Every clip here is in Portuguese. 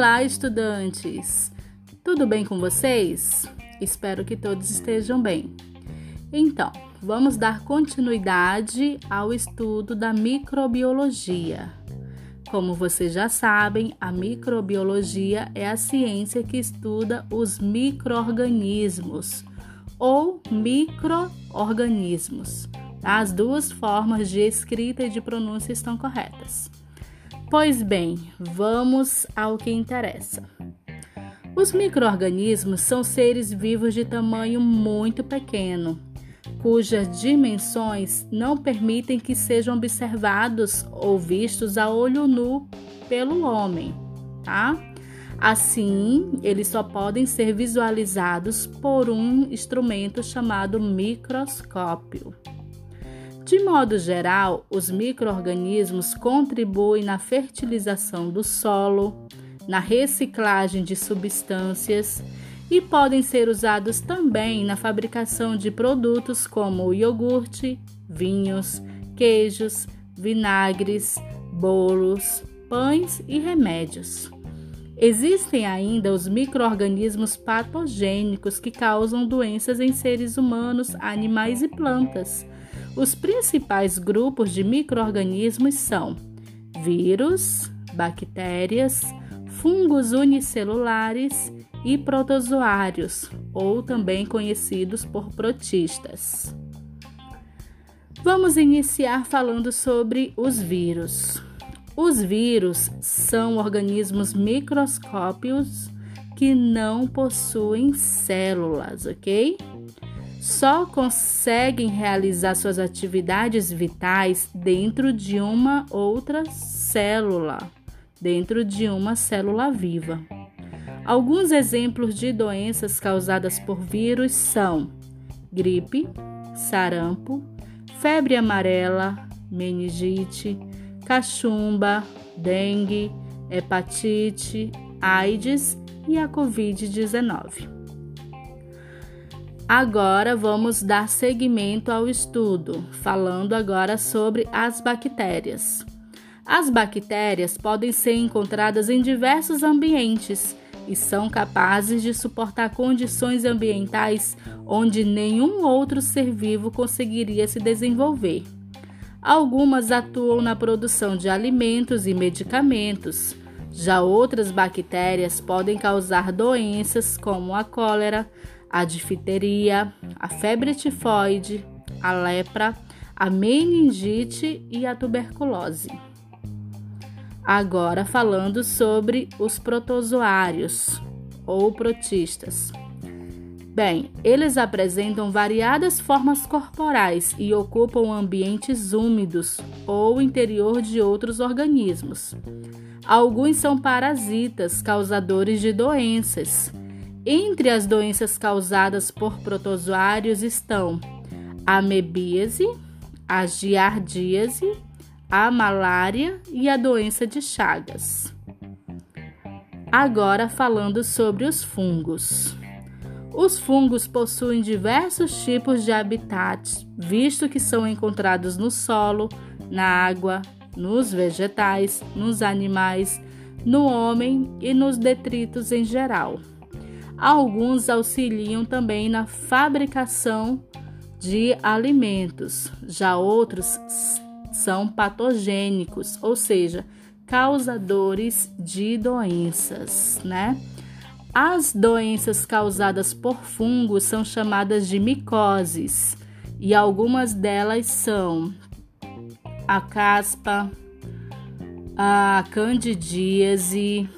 Olá, estudantes! Tudo bem com vocês? Espero que todos estejam bem. Então, vamos dar continuidade ao estudo da microbiologia. Como vocês já sabem, a microbiologia é a ciência que estuda os microorganismos ou microorganismos. As duas formas de escrita e de pronúncia estão corretas. Pois bem, vamos ao que interessa. Os microorganismos são seres vivos de tamanho muito pequeno, cujas dimensões não permitem que sejam observados ou vistos a olho nu pelo homem, tá? Assim, eles só podem ser visualizados por um instrumento chamado microscópio. De modo geral, os microorganismos contribuem na fertilização do solo, na reciclagem de substâncias e podem ser usados também na fabricação de produtos como iogurte, vinhos, queijos, vinagres, bolos, pães e remédios. Existem ainda os microorganismos patogênicos que causam doenças em seres humanos, animais e plantas os principais grupos de microorganismos são vírus, bactérias, fungos unicelulares e protozoários, ou também conhecidos por protistas. Vamos iniciar falando sobre os vírus. Os vírus são organismos microscópicos que não possuem células, ok? Só conseguem realizar suas atividades vitais dentro de uma outra célula, dentro de uma célula viva. Alguns exemplos de doenças causadas por vírus são gripe, sarampo, febre amarela, meningite, cachumba, dengue, hepatite, AIDS e a Covid-19. Agora vamos dar seguimento ao estudo, falando agora sobre as bactérias. As bactérias podem ser encontradas em diversos ambientes e são capazes de suportar condições ambientais onde nenhum outro ser vivo conseguiria se desenvolver. Algumas atuam na produção de alimentos e medicamentos. Já outras bactérias podem causar doenças como a cólera, a difteria, a febre tifoide, a lepra, a meningite e a tuberculose. Agora falando sobre os protozoários ou protistas. Bem, eles apresentam variadas formas corporais e ocupam ambientes úmidos ou interior de outros organismos. Alguns são parasitas causadores de doenças entre as doenças causadas por protozoários estão a amebíase, a giardíase, a malária e a doença de Chagas. Agora falando sobre os fungos. Os fungos possuem diversos tipos de habitats, visto que são encontrados no solo, na água, nos vegetais, nos animais, no homem e nos detritos em geral. Alguns auxiliam também na fabricação de alimentos, já outros são patogênicos, ou seja, causadores de doenças, né? As doenças causadas por fungos são chamadas de micoses e algumas delas são a caspa, a candidíase,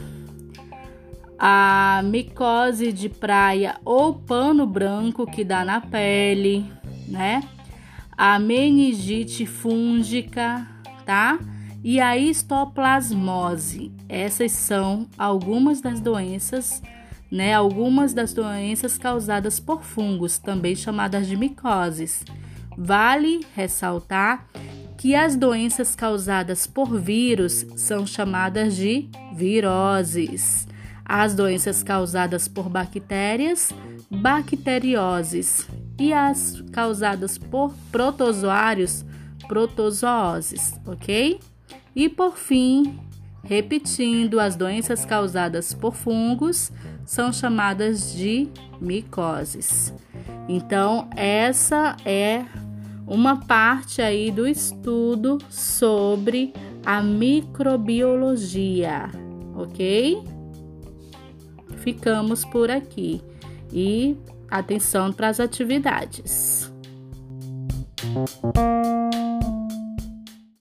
a micose de praia ou pano branco que dá na pele, né? A meningite fúngica, tá? E a histoplasmose. Essas são algumas das doenças, né? Algumas das doenças causadas por fungos, também chamadas de micoses. Vale ressaltar que as doenças causadas por vírus são chamadas de viroses as doenças causadas por bactérias, bacterioses, e as causadas por protozoários, protozooses, ok? E por fim, Repetindo, as doenças causadas por fungos são chamadas de micoses. Então, essa é uma parte aí do estudo sobre a microbiologia, ok? Ficamos por aqui e atenção para as atividades.